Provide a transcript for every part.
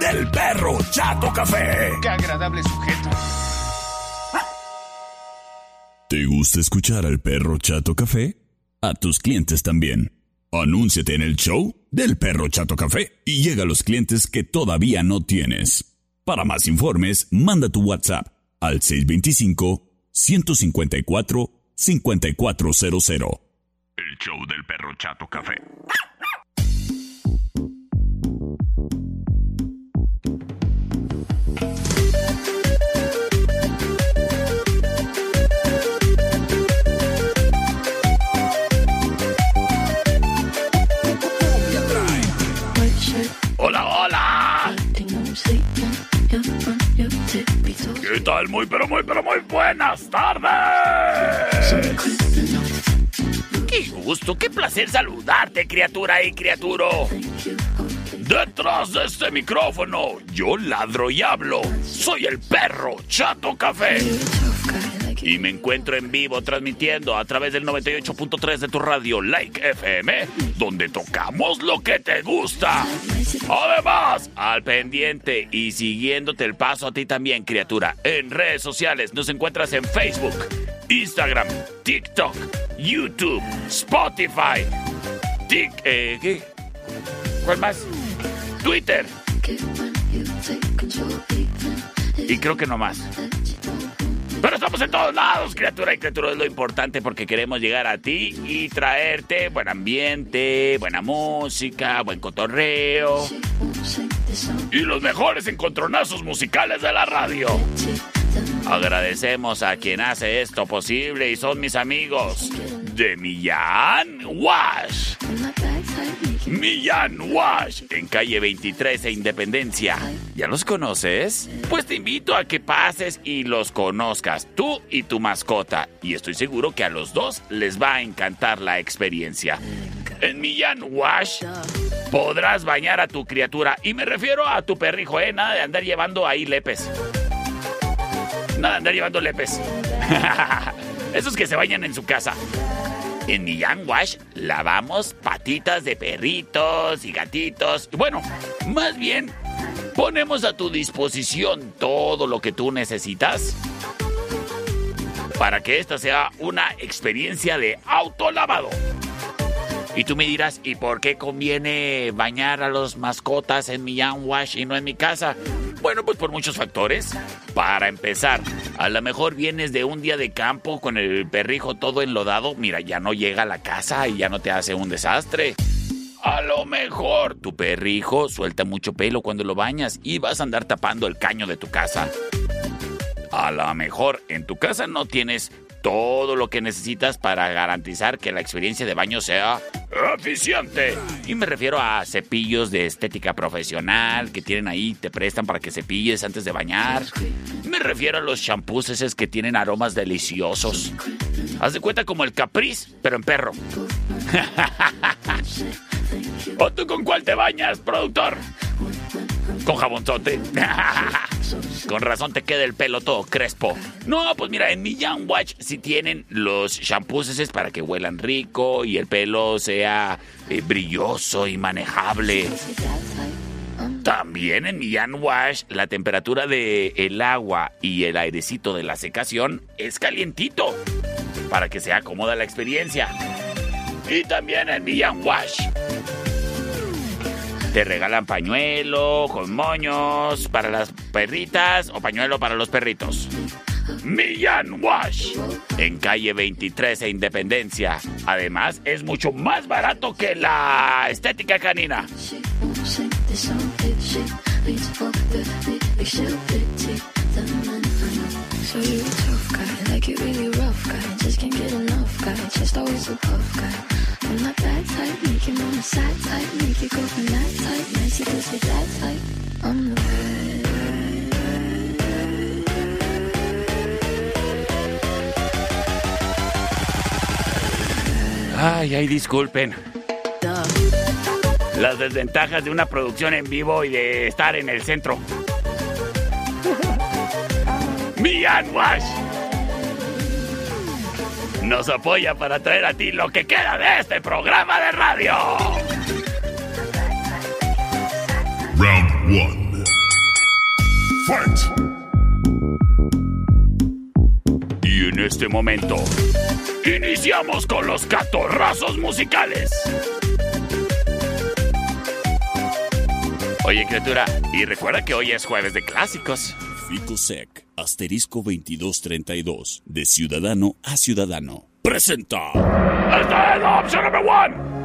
del perro Chato Café. Qué agradable sujeto. ¿Te gusta escuchar al perro Chato Café? A tus clientes también. Anúnciate en el show del perro Chato Café y llega a los clientes que todavía no tienes. Para más informes, manda tu WhatsApp al 625-154-5400. El show del perro Chato Café. ¿Qué tal? Muy, pero muy, pero muy buenas tardes. Qué gusto, qué placer saludarte, criatura y criaturo. Detrás de este micrófono, yo ladro y hablo. Soy el perro Chato Café. Y me encuentro en vivo transmitiendo a través del 98.3 de tu radio Like FM, donde tocamos lo que te gusta. Además, al pendiente y siguiéndote el paso a ti también, criatura, en redes sociales nos encuentras en Facebook, Instagram, TikTok, YouTube, Spotify, Tik, eh, ¿qué? ¿Cuál más? Twitter. Y creo que no más. Pero estamos en todos lados, criatura y criatura. Es lo importante porque queremos llegar a ti y traerte buen ambiente, buena música, buen cotorreo. Y los mejores encontronazos musicales de la radio. Agradecemos a quien hace esto posible y son mis amigos de Millán Wash. Millán Wash, en calle 23 e Independencia. ¿Ya los conoces? Pues te invito a que pases y los conozcas, tú y tu mascota. Y estoy seguro que a los dos les va a encantar la experiencia. En Millán Wash podrás bañar a tu criatura. Y me refiero a tu perrijo, ¿eh? Nada de andar llevando ahí lepes. Nada de andar llevando lepes. Esos que se bañan en su casa. En Millán Wash lavamos patitas de perritos y gatitos. Bueno, más bien, ponemos a tu disposición todo lo que tú necesitas para que esta sea una experiencia de autolavado. Y tú me dirás, ¿y por qué conviene bañar a los mascotas en Millán Wash y no en mi casa? Bueno, pues por muchos factores. Para empezar, a lo mejor vienes de un día de campo con el perrijo todo enlodado. Mira, ya no llega a la casa y ya no te hace un desastre. A lo mejor tu perrijo suelta mucho pelo cuando lo bañas y vas a andar tapando el caño de tu casa. A lo mejor en tu casa no tienes todo lo que necesitas para garantizar que la experiencia de baño sea eficiente. Y me refiero a cepillos de estética profesional que tienen ahí, te prestan para que cepilles antes de bañar. Me refiero a los shampoos esos que tienen aromas deliciosos. Haz de cuenta como el Caprice, pero en perro. ¿O tú con cuál te bañas, productor? Con jabonzote. Con razón te queda el pelo todo crespo. No, pues mira, en Millán Watch si tienen los shampoos esos para que huelan rico y el pelo sea eh, brilloso y manejable. También en Millán Wash la temperatura del el agua y el airecito de la secación es calientito para que sea cómoda la experiencia. Y también en Millán Wash te regalan pañuelo con moños para las perritas o pañuelo para los perritos. Millán Wash, en calle 23 e Independencia. Además, es mucho más barato que la estética canina. Ay, ay, disculpen. Las desventajas de una producción en vivo y de estar en el centro. Mian Wash nos apoya para traer a ti lo que queda de este programa de radio. Round 1. Fight. Y en este momento, iniciamos con los catorrazos musicales. Oye, criatura, y recuerda que hoy es jueves de clásicos. Ficosec, asterisco 2232, de ciudadano a ciudadano. Presenta. Esta es la opción number one.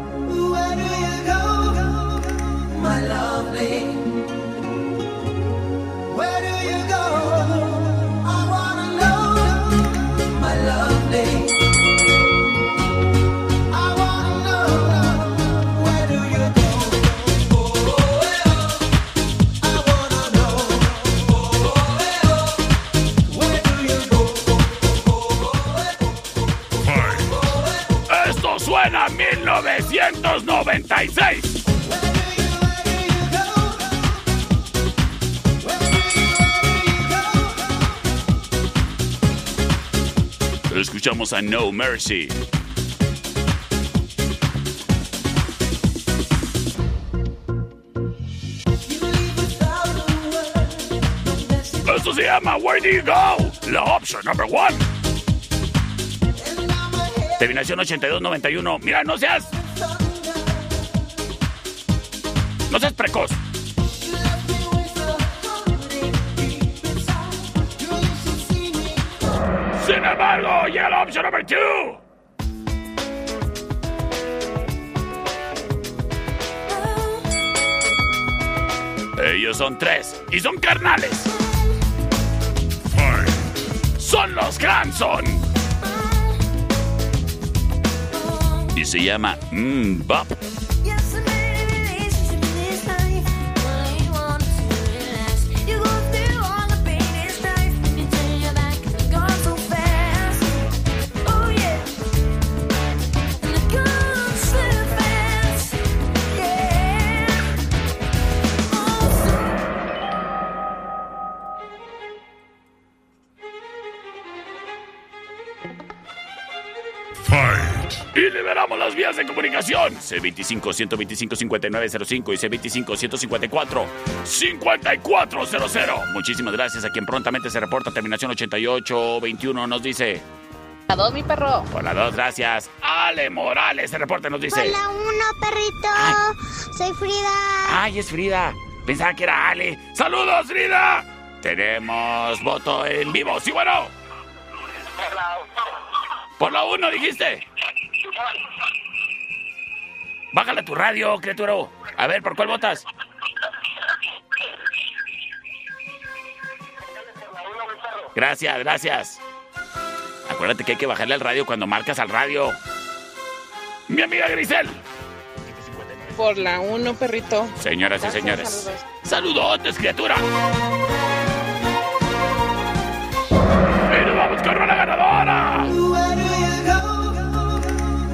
1996. Escuchamos a No Mercy. Esto se llama Where Do You Go? La opción number one. Terminación 8291. Mira, no seas. No seas precoz. Sin embargo, llega la opción number two. Ellos son tres y son carnales. Son los Hanson. Y se llama Mmm las vías de comunicación. C25-125-5905 y C25-154-5400. Muchísimas gracias a quien prontamente se reporta. Terminación 8821 nos dice. A dos, mi perro. Por la 2, gracias. Ale Morales se reporta nos dice. Hola, uno, perrito. Ay. Soy Frida. Ay, es Frida. Pensaba que era Ale. ¡Saludos, Frida! Tenemos voto en vivo. Sí, bueno. Por la 1 dijiste. Bájale tu radio, criatura. A ver, ¿por cuál votas? Gracias, gracias. Acuérdate que hay que bajarle al radio cuando marcas al radio. Mi amiga Grisel. Por la uno, perrito. Señoras y señores. saludos. Saludotes, criatura. Nos vamos con la ganadora.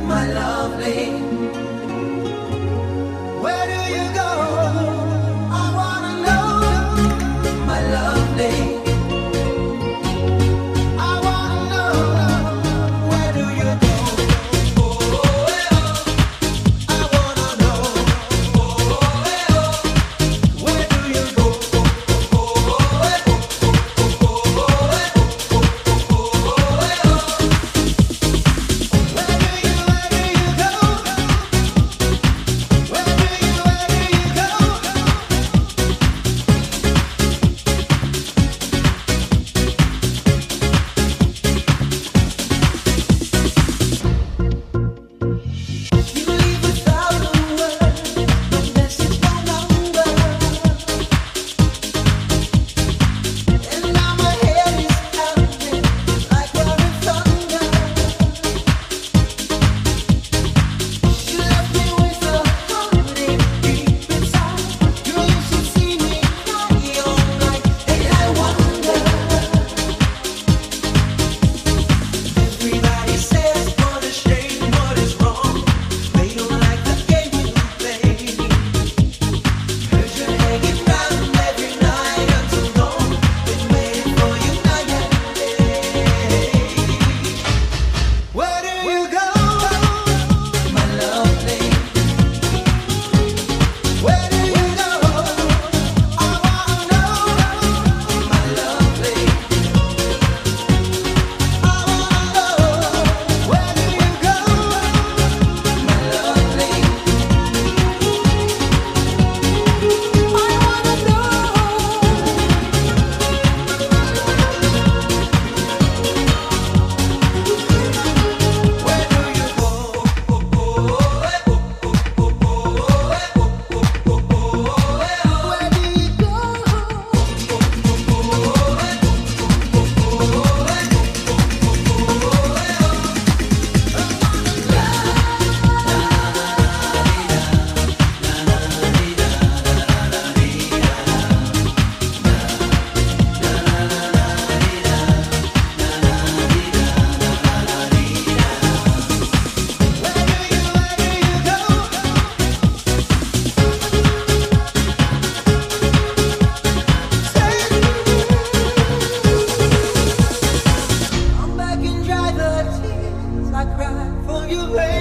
My lovely?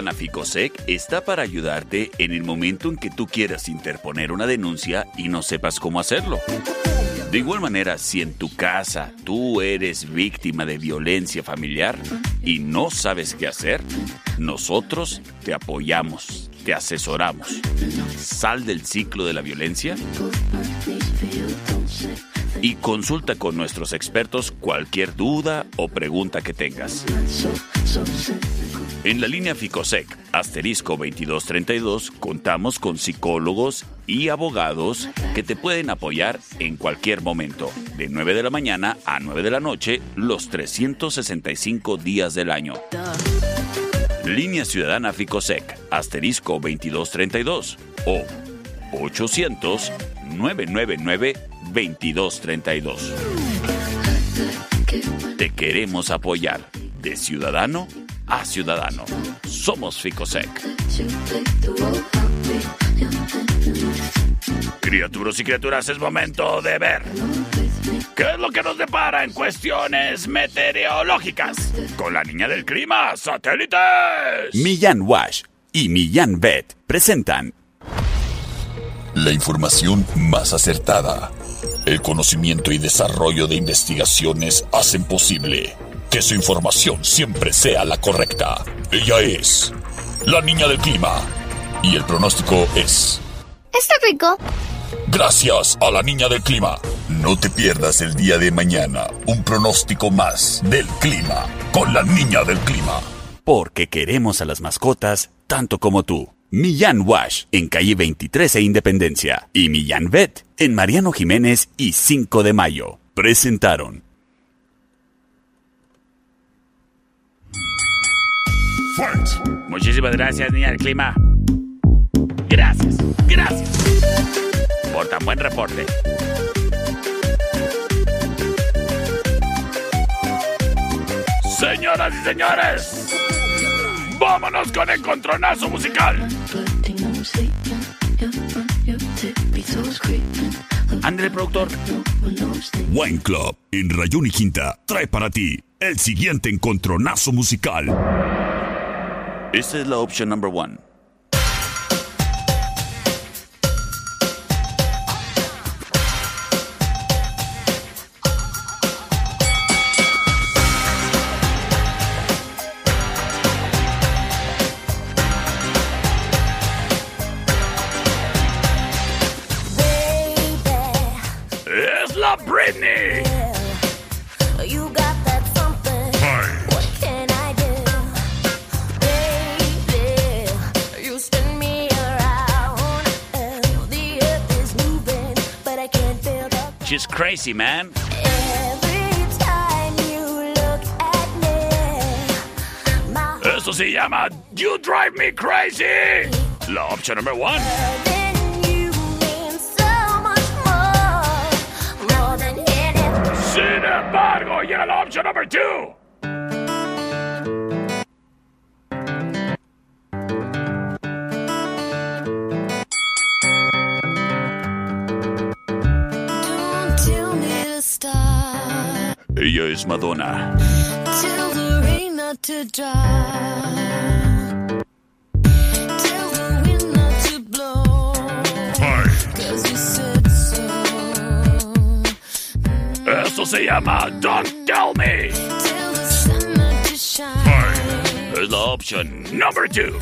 ciudadana Ficosec está para ayudarte en el momento en que tú quieras interponer una denuncia y no sepas cómo hacerlo. De igual manera, si en tu casa tú eres víctima de violencia familiar y no sabes qué hacer, nosotros te apoyamos, te asesoramos. Sal del ciclo de la violencia y consulta con nuestros expertos cualquier duda o pregunta que tengas. En la línea Ficosec, asterisco 2232, contamos con psicólogos y abogados que te pueden apoyar en cualquier momento, de 9 de la mañana a 9 de la noche, los 365 días del año. Línea Ciudadana Ficosec, asterisco 2232 o 800-999-2232. Te queremos apoyar de ciudadano a ciudadano. Somos Ficosec. Criaturas y criaturas, es momento de ver. ¿Qué es lo que nos depara en cuestiones meteorológicas? Con la niña del clima, satélites. Millán Wash y Millán Vet presentan La información más acertada. El conocimiento y desarrollo de investigaciones hacen posible que su información siempre sea la correcta. Ella es la niña del clima. Y el pronóstico es... Está rico. Gracias a la niña del clima. No te pierdas el día de mañana un pronóstico más del clima con la niña del clima. porque queremos a las mascotas tanto como tú. Millán Wash en calle 23 e Independencia y Millán Vet en Mariano Jiménez y 5 de Mayo. Presentaron Muchísimas gracias, niña del clima. Gracias, gracias. Por tan buen reporte. Señoras y señores, vámonos con el contronazo musical. André, productor. Wine Club en Rayón y Quinta trae para ti el siguiente encontronazo musical. Esta es la opción number one. Crazy, man. every time you look at me. My Eso se llama You Drive Me Crazy. La opción number one. than you mean so much more. More than anything. Sin embargo, llega la opción number two. Ella es Madonna. Tell the rain not to dry. Tell the wind not to blow. Cause you said so. Eso se llama Don't Tell Me. Tell the sun not to shine. Es la opción number two.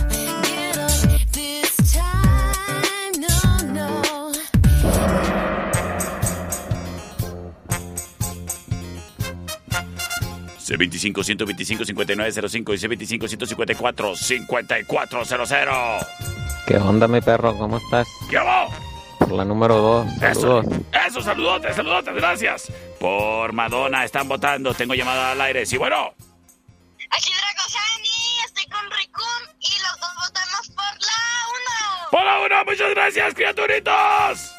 C25 125 5905 y C25 154 5400. ¿Qué onda, mi perro? ¿Cómo estás? ¿Qué hago? Por la número dos. Eso, Saludos. eso, saludotes, saludotes, gracias. Por Madonna están votando, tengo llamada al aire. Sí, bueno. Aquí Dragosani, estoy con Rikun y los dos votamos por la 1. Por la uno, muchas gracias, criaturitos.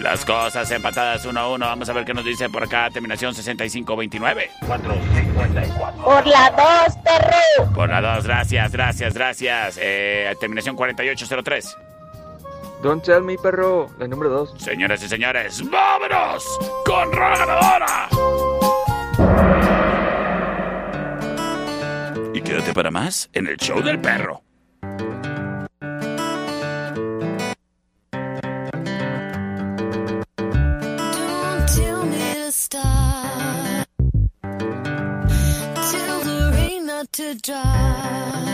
Las cosas empatadas uno a uno. Vamos a ver qué nos dice por acá. Terminación 6529. 454. Por la 2, perro. Por la 2, gracias, gracias, gracias. Eh, terminación 4803. Don't tell me, perro. La número dos. Señoras y señores, vámonos con Rola Ganadora. Y quédate para más en el show del perro. dark.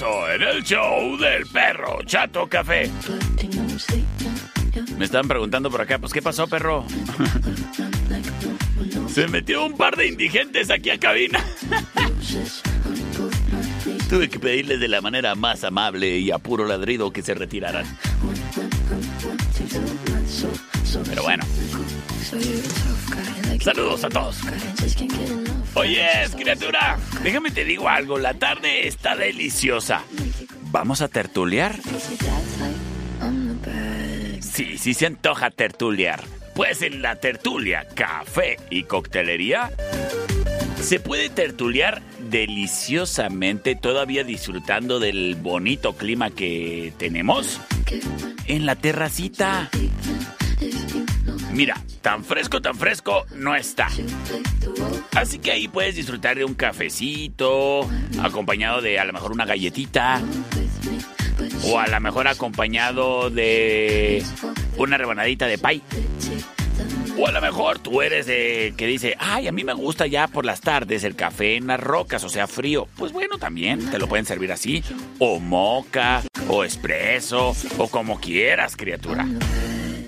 En el show del perro Chato Café. Me están preguntando por acá, pues ¿qué pasó, perro? Se metió un par de indigentes aquí a cabina. Tuve que pedirles de la manera más amable y a puro ladrido que se retiraran. Pero bueno. Saludos a todos. Oye, criatura, déjame te digo algo. La tarde está deliciosa. ¿Vamos a tertuliar? Sí, sí se antoja tertuliar. Pues en la tertulia, café y coctelería, se puede tertuliar deliciosamente, todavía disfrutando del bonito clima que tenemos en la terracita. Mira, tan fresco, tan fresco no está. Así que ahí puedes disfrutar de un cafecito, acompañado de a lo mejor una galletita, o a lo mejor acompañado de una rebanadita de pay. O a lo mejor tú eres de que dice, ay, a mí me gusta ya por las tardes el café en las rocas, o sea, frío. Pues bueno, también te lo pueden servir así. O moca, o espresso, o como quieras, criatura.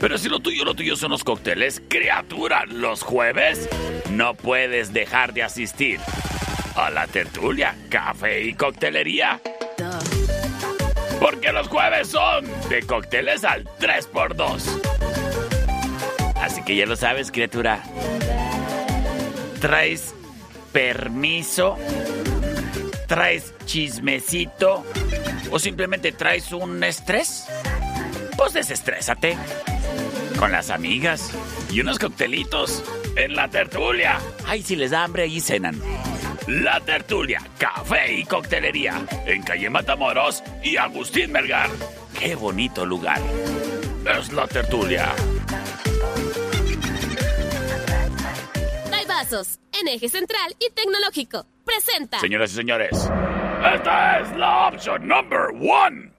Pero si lo tuyo, lo tuyo son los cócteles, criatura, los jueves no puedes dejar de asistir a la tertulia, café y coctelería. Porque los jueves son de cócteles al 3x2. Así que ya lo sabes, criatura. ¿Traes permiso? ¿Traes chismecito? ¿O simplemente traes un estrés? Pues desestrésate. Con las amigas y unos coctelitos en la tertulia. Ay, si les da hambre, ahí cenan. La tertulia, café y coctelería en calle Matamoros y Agustín Melgar. Qué bonito lugar. Es la tertulia. Vasos, en eje central y tecnológico. Presenta. Señoras y señores, esta es la opción number one.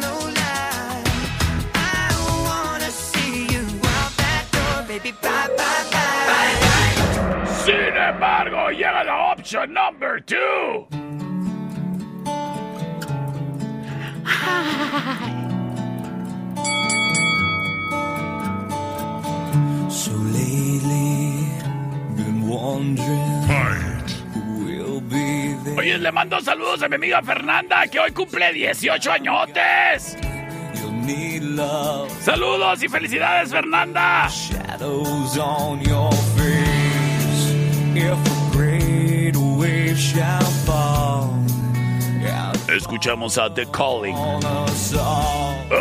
No lie. I wanna see you out that door, baby. Bye bye bye. Sin embargo, llega la opción number two. So lately, been wondering who will be there. Oye, le mando saludos a mi amiga Fernanda, que hoy cumple 18 añotes. Saludos y felicidades, Fernanda. Shadows Escuchamos a The Calling.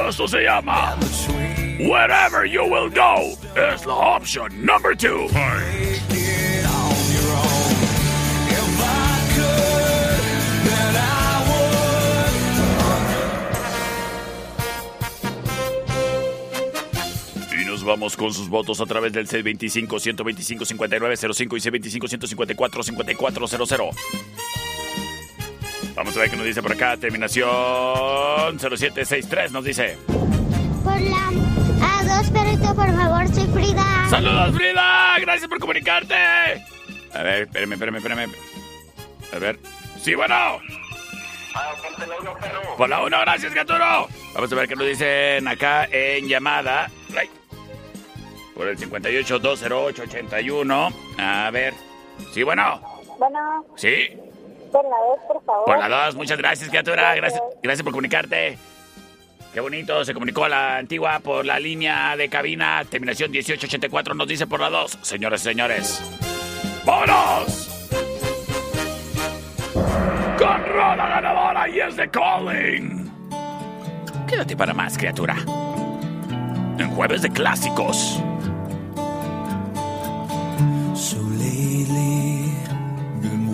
Esto se llama Wherever You Will Go. Es la opción number two. Vamos con sus votos a través del C25-125-5905 y C25-154-5400. Vamos a ver qué nos dice por acá. Terminación 0763 nos dice. Por la A2, perrito, por favor, soy Frida. ¡Saludos, Frida! Gracias por comunicarte. A ver, espérame, espérame, espérame. A ver. Sí, bueno. Por la 1, gracias, Gaturo. Vamos a ver qué nos dicen acá en llamada. Ay. Por el 58-208-81. A ver. Sí, bueno. Bueno, Sí. Por la dos, por favor. Por la 2, muchas gracias, criatura. Gracias, gracias por comunicarte. Qué bonito, se comunicó la antigua por la línea de cabina, terminación 1884, nos dice por la 2. Señores y señores, ¡vámonos! Con rola ganadora y es de Calling. Quédate para más, criatura. En jueves de clásicos. So lately,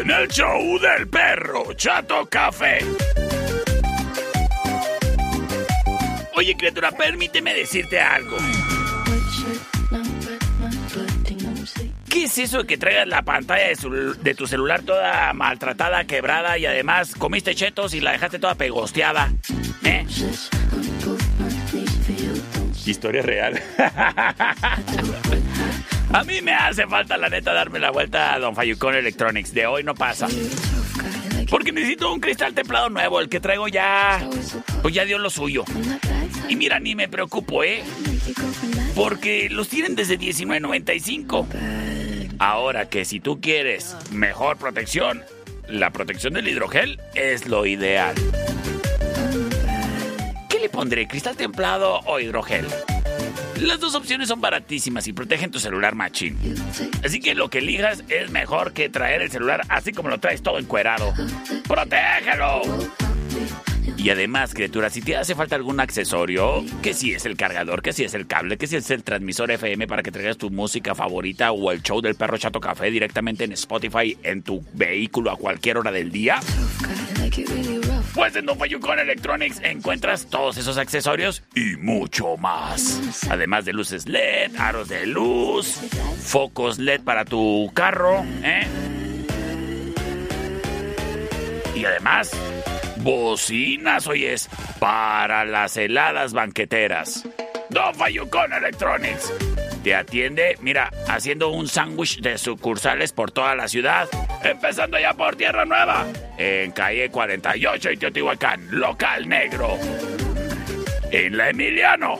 En el show del perro Chato Café. Oye, criatura, permíteme decirte algo. ¿Qué es eso de que traigas la pantalla de, su- de tu celular toda maltratada, quebrada y además comiste chetos y la dejaste toda pegosteada? ¿Eh? Historia real. A mí me hace falta, la neta, darme la vuelta a Don Fayucón Electronics. De hoy no pasa. Porque necesito un cristal templado nuevo. El que traigo ya. Pues ya dio lo suyo. Y mira, ni me preocupo, ¿eh? Porque los tienen desde $19.95. Ahora que si tú quieres mejor protección, la protección del hidrogel es lo ideal. ¿Qué le pondré? ¿Cristal templado o hidrogel? Las dos opciones son baratísimas y protegen tu celular machín. Así que lo que elijas es mejor que traer el celular así como lo traes todo encuerado. ¡Protégelo! Y además, criatura, si te hace falta algún accesorio, que si es el cargador, que si es el cable, que si es el transmisor FM para que traigas tu música favorita o el show del perro Chato Café directamente en Spotify en tu vehículo a cualquier hora del día, pues en Don Fayucón Electronics encuentras todos esos accesorios y mucho más. Además de luces LED, aros de luz, focos LED para tu carro, ¿eh? Y además, bocinas, oyes, para las heladas banqueteras. Don Fayucón Electronics. Te atiende, mira, haciendo un sándwich de sucursales por toda la ciudad. Empezando ya por Tierra Nueva. En calle 48 y Teotihuacán, local negro. En la Emiliano.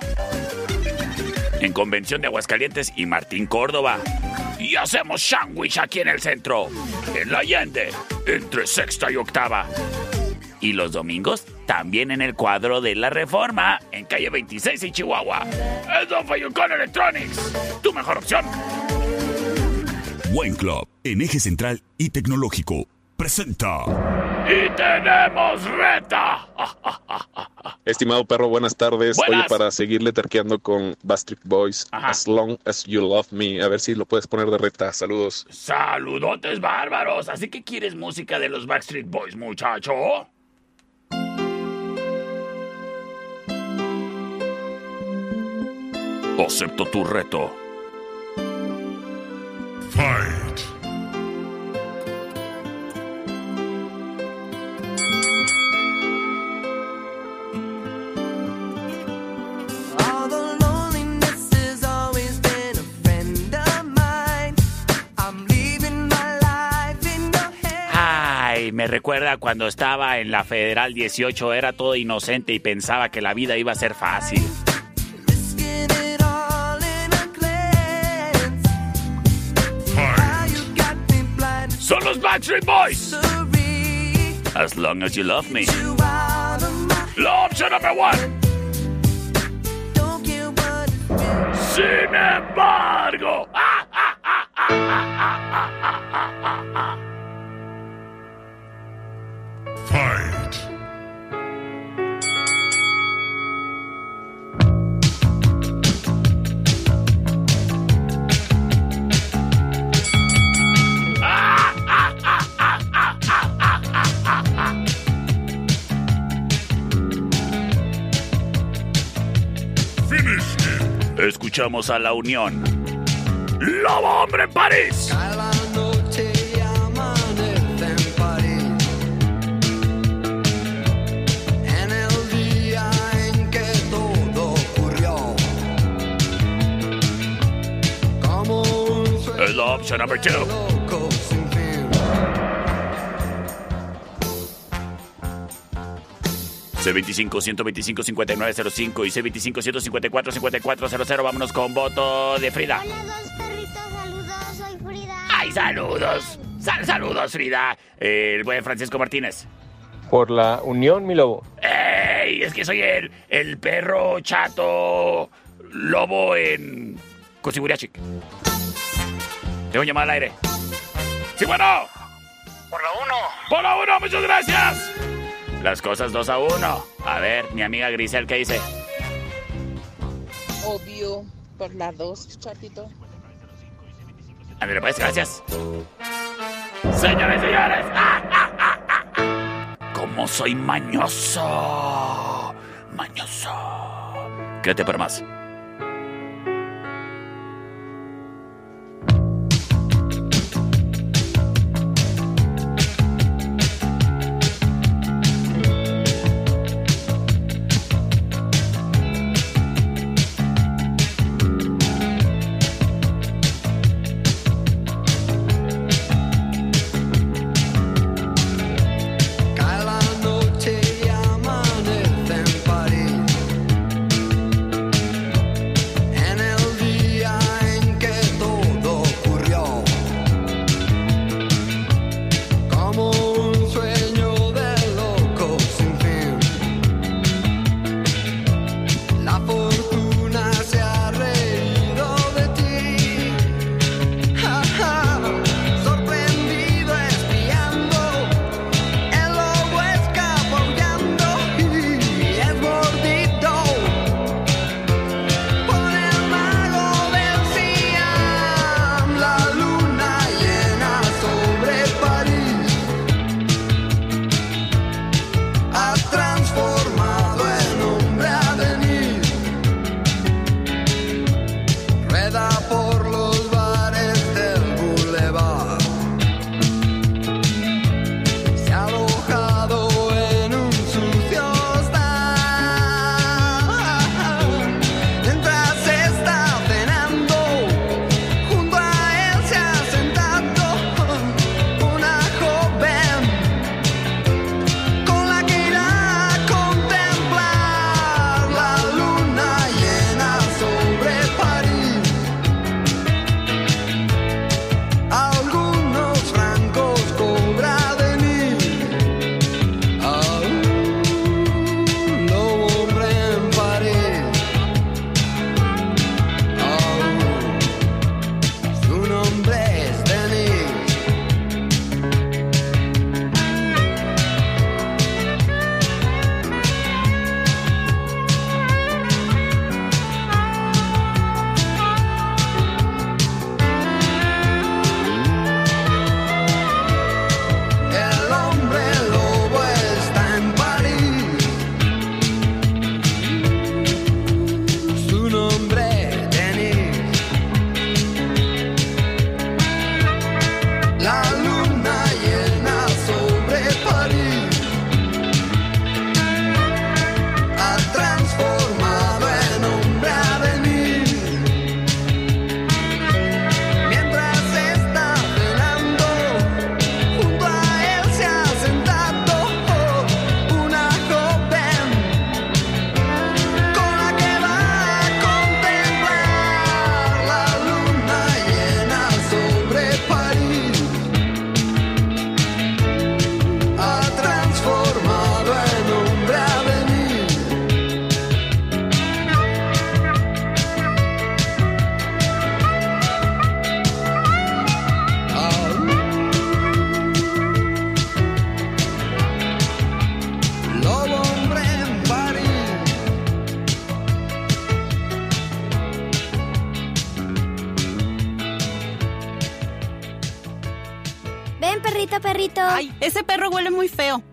En Convención de Aguascalientes y Martín Córdoba. Y hacemos sándwich aquí en el centro. En la Allende. Entre sexta y octava. Y los domingos también en el cuadro de la Reforma, en calle 26 y Chihuahua. Es Don Fayucón Electronics, tu mejor opción. Wine Club, en eje central y tecnológico, presenta. ¡Y tenemos reta! Estimado perro, buenas tardes. Buenas. Oye, para seguirle terqueando con Bastric Boys, As Long As You Love Me, a ver si lo puedes poner de reta. Saludos. Saludotes bárbaros. Así que quieres música de los Backstreet Boys, muchacho. In your hands. Ay, me recuerda cuando estaba en la Federal 18, era todo inocente y pensaba que la vida iba a ser fácil. Son los Backstreet Boys. As long as you love me. love, Launch number one. Sin embargo. Fight. escuchamos a La Unión. ¡Lobo Hombre en París! La opción número 2. C25 125 5905 y C25 154 5400. Vámonos con voto de Frida. Hola, dos perritos, saludos, soy Frida. ¡Ay, saludos! Sal- saludos, Frida. El buen Francisco Martínez. Por la unión, mi lobo. ¡Ey! Es que soy el, el perro chato lobo en Cosiburiachic. Tengo llamada al aire. ¡Sí, bueno! Por la uno. ¡Por la uno! ¡Muchas gracias! Las cosas dos a uno. A ver, mi amiga Grisel, ¿qué dice? Obvio, por la dos, chatito. André, pues, gracias. Señores, señores. ¡Ah, ah, ah, ah, ah! ¿Cómo soy mañoso? Mañoso. Quédate para más.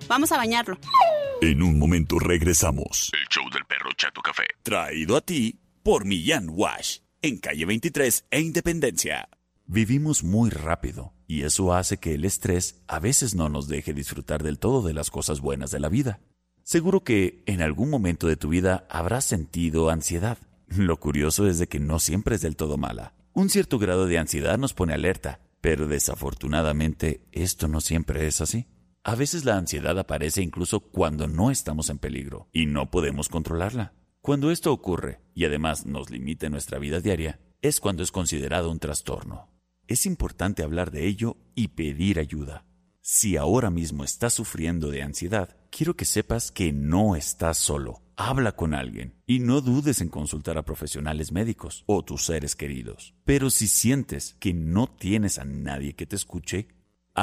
Vamos a bañarlo. En un momento regresamos. El show del perro Chato Café. Traído a ti por Millán Wash. En calle 23 e Independencia. Vivimos muy rápido y eso hace que el estrés a veces no nos deje disfrutar del todo de las cosas buenas de la vida. Seguro que en algún momento de tu vida habrás sentido ansiedad. Lo curioso es de que no siempre es del todo mala. Un cierto grado de ansiedad nos pone alerta, pero desafortunadamente esto no siempre es así. A veces la ansiedad aparece incluso cuando no estamos en peligro y no podemos controlarla. Cuando esto ocurre y además nos limita en nuestra vida diaria, es cuando es considerado un trastorno. Es importante hablar de ello y pedir ayuda. Si ahora mismo estás sufriendo de ansiedad, quiero que sepas que no estás solo. Habla con alguien y no dudes en consultar a profesionales médicos o tus seres queridos. Pero si sientes que no tienes a nadie que te escuche,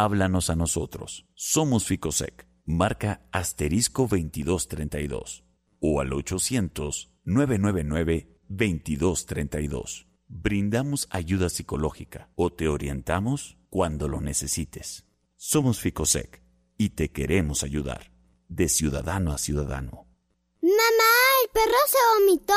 háblanos a nosotros. Somos Ficosec. Marca asterisco 2232 o al 800-999-2232. Brindamos ayuda psicológica o te orientamos cuando lo necesites. Somos Ficosec y te queremos ayudar, de ciudadano a ciudadano. Mamá, el perro se vomitó.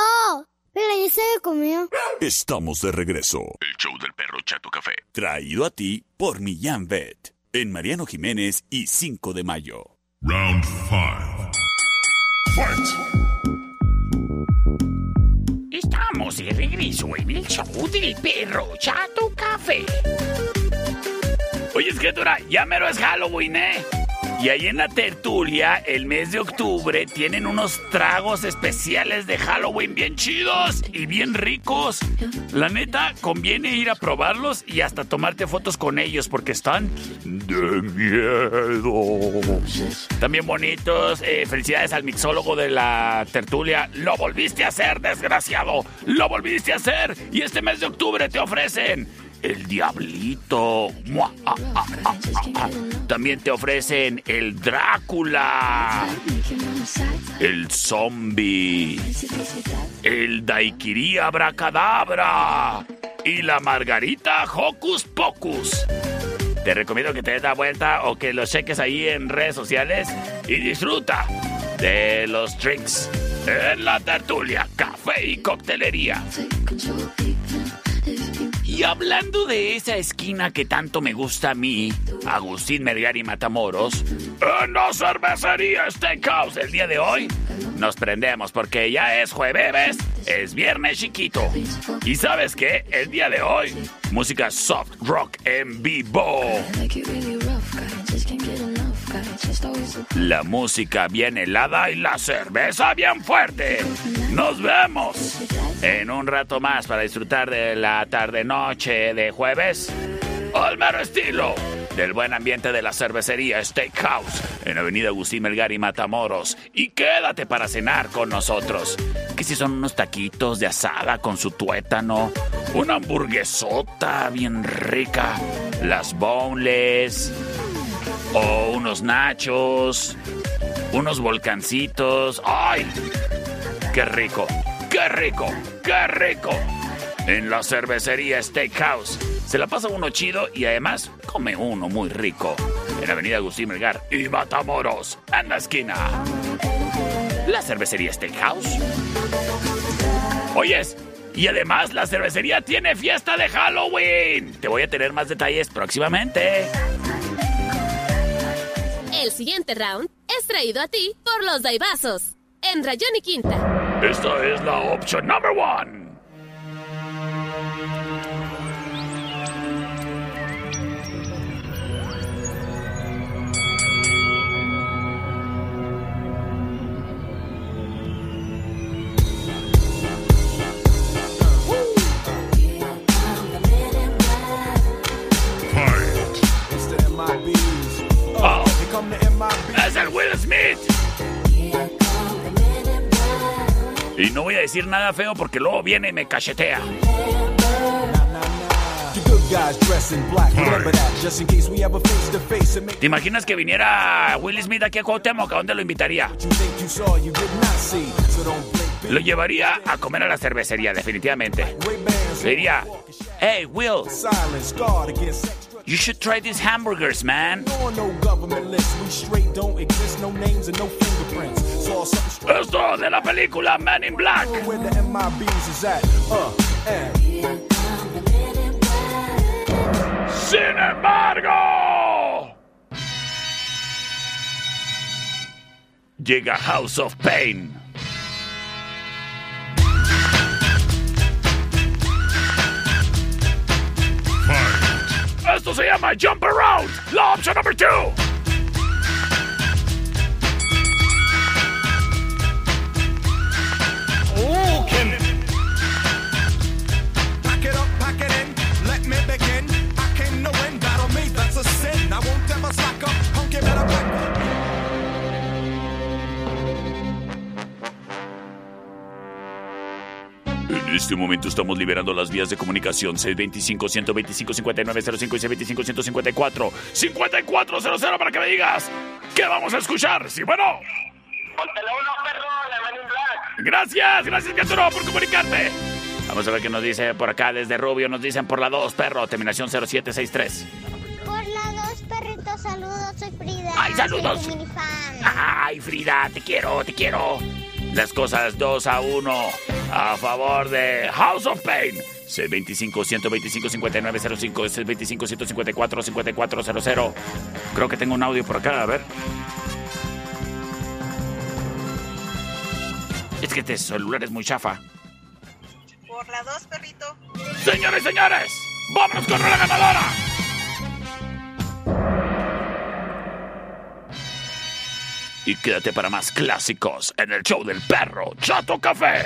Pero ya se lo comió. Estamos de regreso. El show del perro Chato Café. Traído a ti por Millán Vet. En Mariano Jiménez y 5 de mayo. Round 5. Fight. Estamos de regreso en el show del perro Chato Café. Oye, escritura, ya mero es Halloween, ¿eh? Y ahí en la tertulia, el mes de octubre, tienen unos tragos especiales de Halloween bien chidos y bien ricos. La neta, conviene ir a probarlos y hasta tomarte fotos con ellos porque están de miedo. También bonitos. Eh, felicidades al mixólogo de la tertulia. Lo volviste a hacer, desgraciado. Lo volviste a hacer. Y este mes de octubre te ofrecen el diablito. Ah, ah, ah. También te ofrecen el Drácula, el zombie, el daiquiri abracadabra y la margarita hocus pocus. Te recomiendo que te des la vuelta o que lo cheques ahí en redes sociales y disfruta de los drinks en la tertulia, café y coctelería. Y hablando de esa esquina que tanto me gusta a mí, Agustín Melgar y Matamoros, en la cervecería Steakhouse el día de hoy, nos prendemos porque ya es jueves, es viernes chiquito. Y sabes qué, el día de hoy, música soft rock en vivo. La música bien helada y la cerveza bien fuerte. Nos vemos en un rato más para disfrutar de la tarde-noche de jueves. Al mero estilo del buen ambiente de la cervecería Steakhouse en Avenida Agustín Melgar y Matamoros. Y quédate para cenar con nosotros. Que si son unos taquitos de asada con su tuétano, una hamburguesota bien rica, las boneless o unos nachos, unos volcancitos. ¡Ay! ¡Qué rico! ¡Qué rico! ¡Qué rico! En la cervecería Steakhouse se la pasa uno chido y además come uno muy rico. En Avenida Agustín Melgar y Matamoros, en la esquina. La cervecería Steakhouse. Oyes, y además la cervecería tiene fiesta de Halloween. Te voy a tener más detalles próximamente. El siguiente round es traído a ti por los Daibazos. En Rayón y Quinta. Esta es la opción number one. Y no voy a decir nada feo porque luego viene y me cachetea. ¿Te imaginas que viniera Will Smith aquí a Cuauhtémoc? ¿A dónde lo invitaría? Lo llevaría a comer a la cervecería, definitivamente. Le diría, hey Will, You should try these hamburgers, man. On no government list, we straight don't exist, no names and no fingerprints. So all something straight. Esto de la película Man in Black. Where the MIBs is at, uh, and Sin embargo, llega House of Pain. Esto se llama Jump Around, la opción number two. Ooh. Pack it up, pack it in, let me begin. I came to win, battle me, that's a sin. I won't ever slack up, punk, better back. En este momento estamos liberando las vías de comunicación 625-125-5905 y 625-154-5400 para que me digas qué vamos a escuchar. Sí, bueno. Gracias, gracias, Gaturo, por comunicarte. Vamos a ver qué nos dice por acá desde Rubio. Nos dicen por la 2, perro, terminación 0763. Por la dos, perritos, saludos, soy Frida. Ay, saludos. Soy. Ay, Frida, te quiero, te quiero. Las cosas 2 a 1 a favor de House of Pain. C25-125-5905, C25-154-5400. Creo que tengo un audio por acá, a ver. Es que este celular es muy chafa. Por la dos, perrito. Señores, señores, vámonos con la ganadora. Y quédate para más clásicos en el show del perro Chato Café.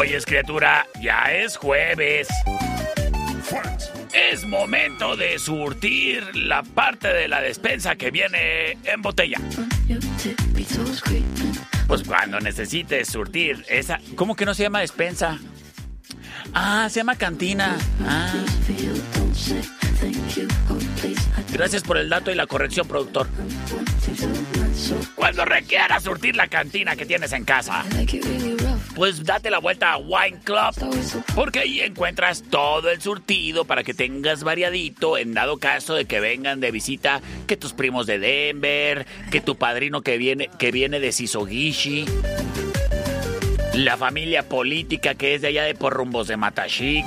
Oyes, criatura, ya es jueves. Es momento de surtir la parte de la despensa que viene en botella. Pues cuando necesites surtir esa... ¿Cómo que no se llama despensa? Ah, se llama cantina. Ah. Gracias por el dato y la corrección, productor. Cuando requieras surtir la cantina que tienes en casa, pues date la vuelta a Wine Club, porque ahí encuentras todo el surtido para que tengas variadito en dado caso de que vengan de visita que tus primos de Denver, que tu padrino que viene, que viene de Sisogishi, la familia política que es de allá de por rumbos de Matashik.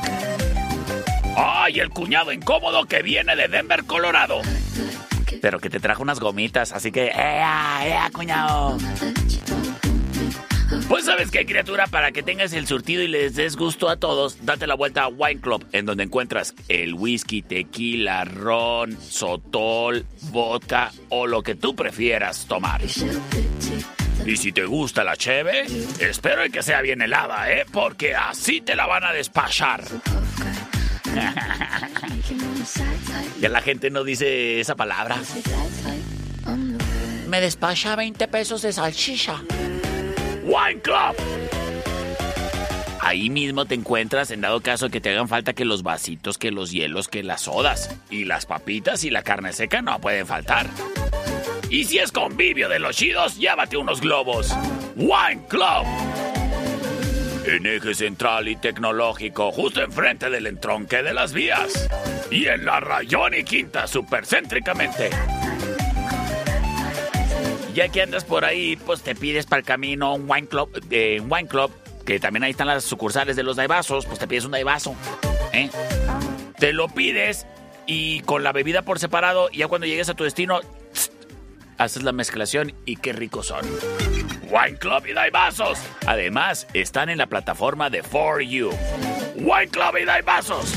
¡Ay, el cuñado incómodo que viene de Denver, Colorado! Pero que te trajo unas gomitas, así que... ¡Ea, ea, cuñado! Pues sabes qué, criatura, para que tengas el surtido y les des gusto a todos, date la vuelta a Wine Club, en donde encuentras el whisky, tequila, ron, sotol, vodka o lo que tú prefieras tomar. Y si te gusta la cheve, espero que sea bien helada, ¿eh? Porque así te la van a despachar. ya la gente no dice esa palabra. Me despacha 20 pesos de salchicha. Wine Club. Ahí mismo te encuentras en dado caso que te hagan falta que los vasitos, que los hielos, que las sodas. Y las papitas y la carne seca no pueden faltar. Y si es convivio de los chidos, llévate unos globos. Wine Club. En eje central y tecnológico, justo enfrente del entronque de las vías. Y en la Rayón y Quinta, supercéntricamente. Ya que andas por ahí, pues te pides para el camino un wine club, eh, un wine club, que también ahí están las sucursales de los daivasos, pues te pides un daivaso, ¿eh? Te lo pides y con la bebida por separado, ya cuando llegues a tu destino, tss, haces la mezclación y qué ricos son. Wine Club y Daivasos. Además, están en la plataforma de For You. Wine Club y Daivasos.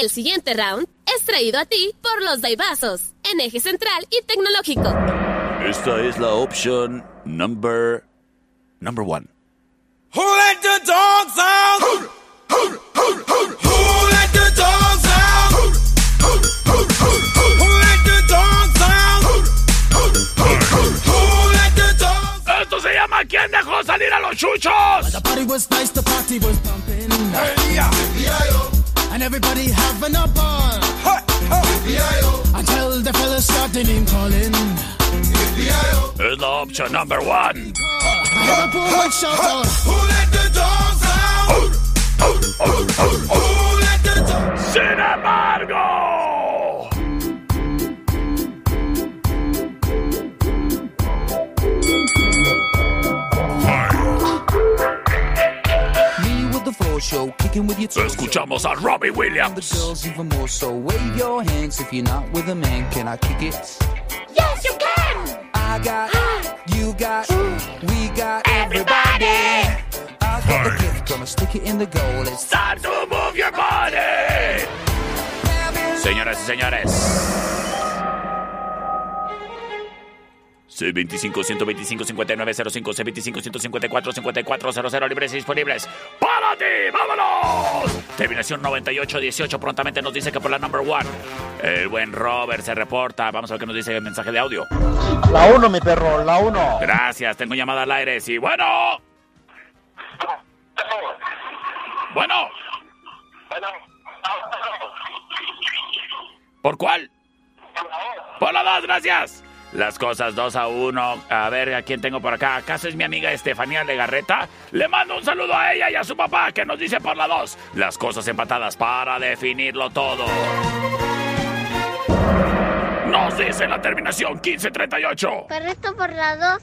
El siguiente round es traído a ti por los Daibazos, en eje central y tecnológico. Esta es la opción number. number one. Who let the dogs out? Who let the dogs out? Who let the dogs out? Who let the dogs Esto se llama ¿Quién dejó salir a los chuchos? The party was nice, the party was pumping. And everybody having a ball. Until the fellas started name calling. Es la opción number one. Liverpool would shout out. Who let the dogs out? Who let the dogs Sin embargo. Me with the floor show, kicking with your toes. Escuchamos a Robbie And the girls even more so. Wave your hands if you're not with a man. Can I kick it? Yes, you can. I got, you got, we got everybody. I got the gift, gonna stick it in the goal. It's Time to move your body. Señoras y señores. C25 125 5905 C25 154 5400 libres y disponibles para ti. ¡Vámonos! Terminación 9818 prontamente nos dice que por la number one. El buen Robert se reporta. Vamos a ver qué nos dice el mensaje de audio. La uno, mi perro, la uno. Gracias, tengo llamada al aire. Sí, bueno. Bueno. ¿Por cuál? Por la dos, gracias. Las cosas 2 a 1. A ver, ¿a quién tengo por acá? ¿Acaso es mi amiga Estefanía Legarreta? Le mando un saludo a ella y a su papá que nos dice por la 2. Las cosas empatadas para definirlo todo. Nos dice la terminación 1538. Correcto por la 2.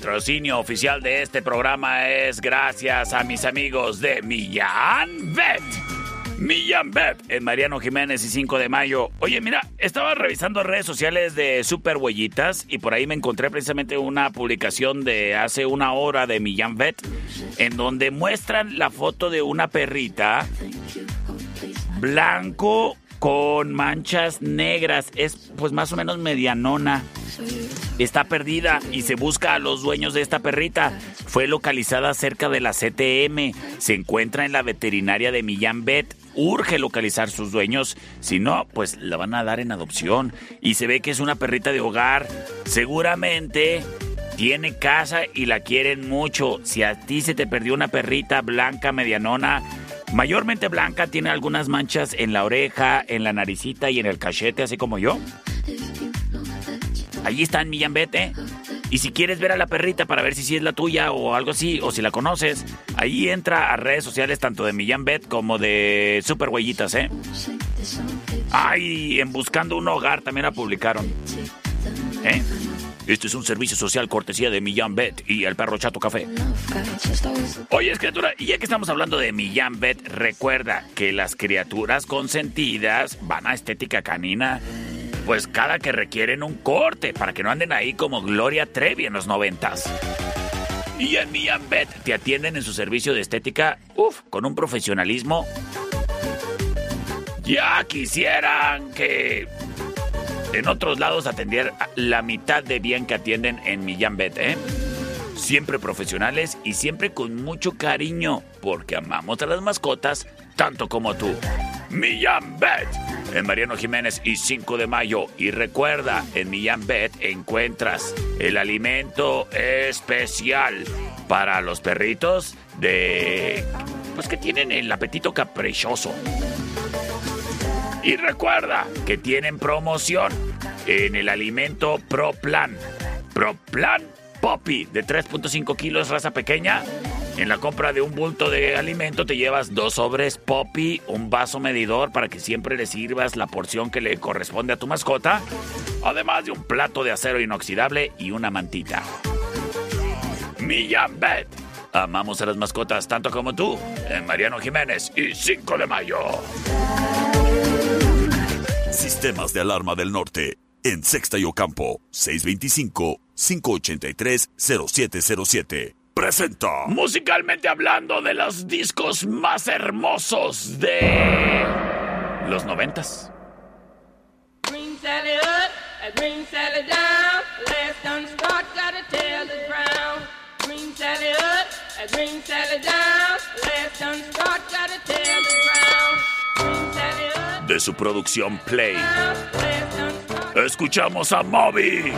Patrocinio oficial de este programa es gracias a mis amigos de Millán Bet. Millán Bet en Mariano Jiménez y 5 de mayo. Oye, mira, estaba revisando redes sociales de Super Huellitas y por ahí me encontré precisamente una publicación de hace una hora de Millán Bet en donde muestran la foto de una perrita blanco con manchas negras. Es pues más o menos medianona. Está perdida y se busca a los dueños de esta perrita. Fue localizada cerca de la CTM. Se encuentra en la veterinaria de Millán Bet. Urge localizar sus dueños. Si no, pues la van a dar en adopción. Y se ve que es una perrita de hogar. Seguramente Tiene casa y la quieren mucho. Si a ti se te perdió una perrita blanca, medianona, mayormente blanca, tiene algunas manchas en la oreja, en la naricita y en el cachete, así como yo. Allí está en Millán ¿eh? Y si quieres ver a la perrita para ver si sí es la tuya o algo así, o si la conoces, ahí entra a redes sociales tanto de Millán Bet como de Super Huellitas, ¿eh? Ay, en Buscando un Hogar también la publicaron. ¿Eh? Este es un servicio social cortesía de Millán Bet y el perro Chato Café. Oye, criatura, y ya que estamos hablando de Millán Bet, recuerda que las criaturas consentidas van a estética canina pues cada que requieren un corte para que no anden ahí como Gloria Trevi en los noventas. Y en Millán Bet te atienden en su servicio de estética, uff, con un profesionalismo. Ya quisieran que en otros lados atender la mitad de bien que atienden en Millán Bet, ¿eh? Siempre profesionales y siempre con mucho cariño, porque amamos a las mascotas tanto como tú. Millán Bet, en Mariano Jiménez y 5 de mayo. Y recuerda, en Millán Bet encuentras el alimento especial para los perritos de... pues que tienen el apetito caprichoso. Y recuerda que tienen promoción en el alimento Pro Plan. Pro Plan Poppy de 3.5 kilos, raza pequeña. En la compra de un bulto de alimento te llevas dos sobres Poppy, un vaso medidor para que siempre le sirvas la porción que le corresponde a tu mascota, además de un plato de acero inoxidable y una mantita. Millán Bet. Amamos a las mascotas tanto como tú, en Mariano Jiménez y 5 de mayo. Sistemas de alarma del norte. En Sexta y Ocampo, 625-583-0707. Presenta. Musicalmente hablando de los discos más hermosos de los noventas. Green Sally up, a green Sally down. Last done start, gotta tell the ground. Green Sally up, a green Sally down. Last done start, gotta tell the ground. Green Sally up, De su producción Play. Escuchamos a Moby.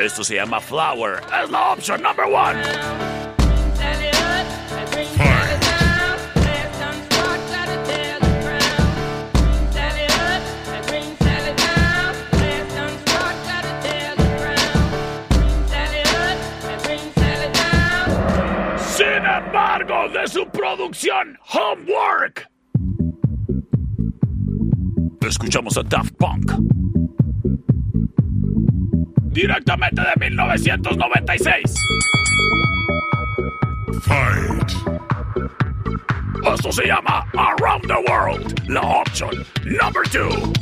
Esto se llama Flower. Es la opción number one. Sin embargo, de su producción Homework. Escuchamos a Daft Punk. Directamente de 1996. Fight. Esto se llama Around the World. La opción number two.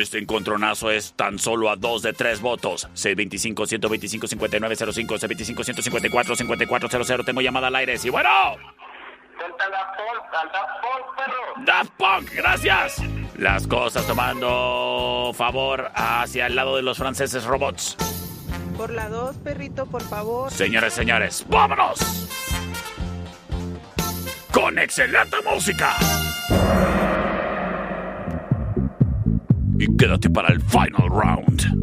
Este encontronazo es tan solo a dos de tres votos. C25-125-5905, C25-154-5400. Tengo llamada al aire. Sí, bueno. Daft Punk, gracias. Las cosas tomando favor hacia el lado de los franceses robots. Por la 2, perrito, por favor. Señores, señores, vámonos. Con excelente música. y quédate para el final round.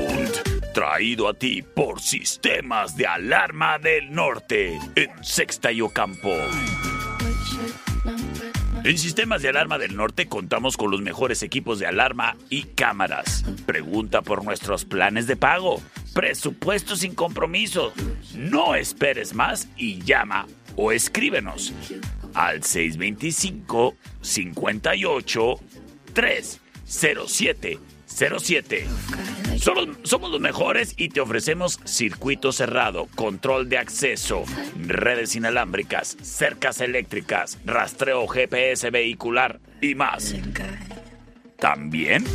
Traído a ti por Sistemas de Alarma del Norte en Sexta y Ocampo. En Sistemas de Alarma del Norte contamos con los mejores equipos de alarma y cámaras. Pregunta por nuestros planes de pago. Presupuesto sin compromiso. No esperes más y llama o escríbenos al 625 58 307 07. Somos, somos los mejores y te ofrecemos circuito cerrado, control de acceso, redes inalámbricas, cercas eléctricas, rastreo GPS vehicular y más. También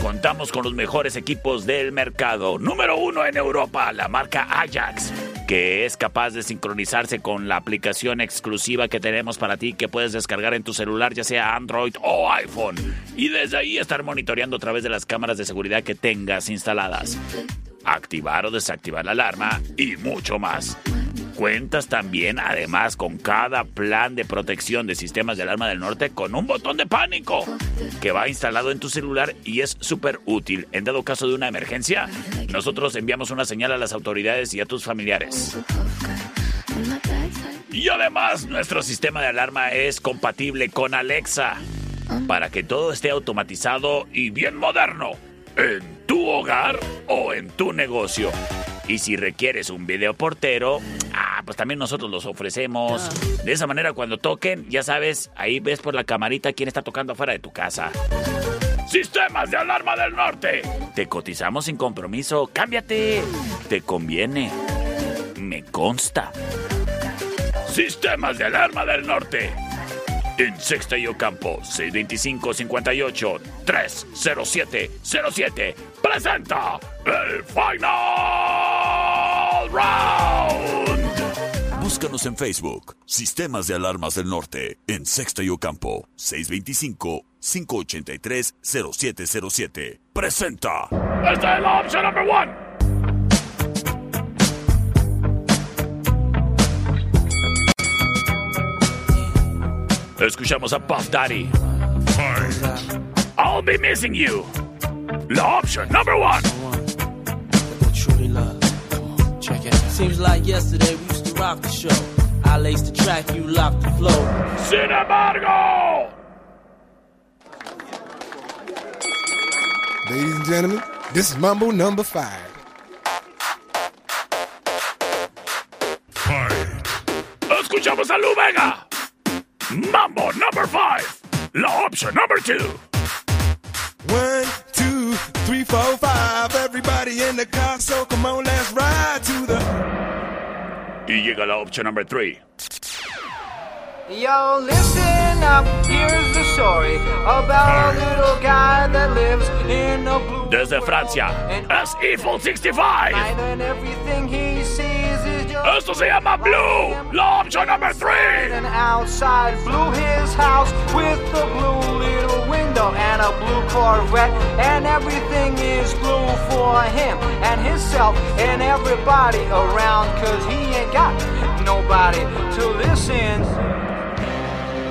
contamos con los mejores equipos del mercado. Número uno en Europa, la marca Ajax, que es capaz de sincronizarse con la aplicación exclusiva que tenemos para ti que puedes descargar en tu celular, ya sea Android o iPhone. Y desde ahí estar monitoreando a través de las cámaras de seguridad que tengas instaladas. Activar o desactivar la alarma y mucho más. Cuentas también, además, con cada plan de protección de sistemas de alarma del norte con un botón de pánico que va instalado en tu celular y es súper útil. En dado caso de una emergencia, nosotros enviamos una señal a las autoridades y a tus familiares. Y además, nuestro sistema de alarma es compatible con Alexa para que todo esté automatizado y bien moderno en tu hogar o en tu negocio. Y si requieres un videoportero, ah, pues también nosotros los ofrecemos. De esa manera, cuando toquen, ya sabes, ahí ves por la camarita quién está tocando afuera de tu casa. Sistemas de alarma del norte. Te cotizamos sin compromiso. Cámbiate. Te conviene. Me consta. Sistemas de alarma del norte. En Sexta y Ocampo, 625-58-307-07, presenta el Final Round. Búscanos en Facebook, Sistemas de Alarmas del Norte, en Sexta y Ocampo, 625-583-0707. Presenta. Esta es la opción número 1. escuchamos a Puff Daddy. I'll be missing you. La option number one. Seems like yesterday we used to rock the show. I laced the track, you locked the flow. Sin embargo! Ladies and gentlemen, this is Mumble number five. Fight. Escuchamos a Lu Vega. Mambo number five. La option number two. One, two, three, three, four, five. Everybody in the car, so come on, let's ride to the. Y llega la opción number 3. Yo, listen up, here's the story about a little guy that lives in a blue Desde Francia, es Evil 65. night and everything he sees is just Esto se llama Blue, la opción number 3. and outside blew his house with a blue little window and a blue Corvette and everything is blue for him and himself and everybody around cause he ain't got nobody to listen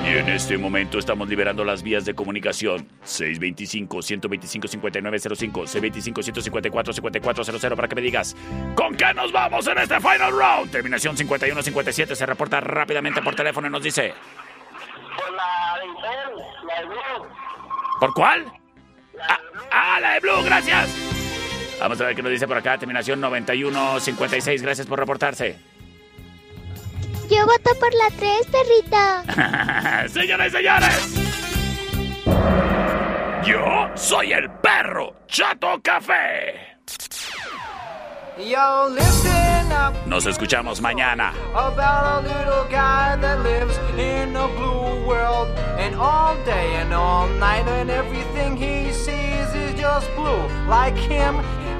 Y en este momento estamos liberando las vías de comunicación 625-125-5905, 625-154-5400 para que me digas ¿Con qué nos vamos en este final round? Terminación 51-57 se reporta rápidamente por teléfono y nos dice ¿Por cuál? Ah, ah, la de Blue, gracias. Vamos a ver qué nos dice por acá. Terminación 91-56. Gracias por reportarse. Yo voto por la 3, perrito. Señores, señores. Yo soy el perro Chato Café. Yo, listen up Nos escuchamos mañana. about a little guy that lives in a blue world and all day and all night and everything he sees is just blue like him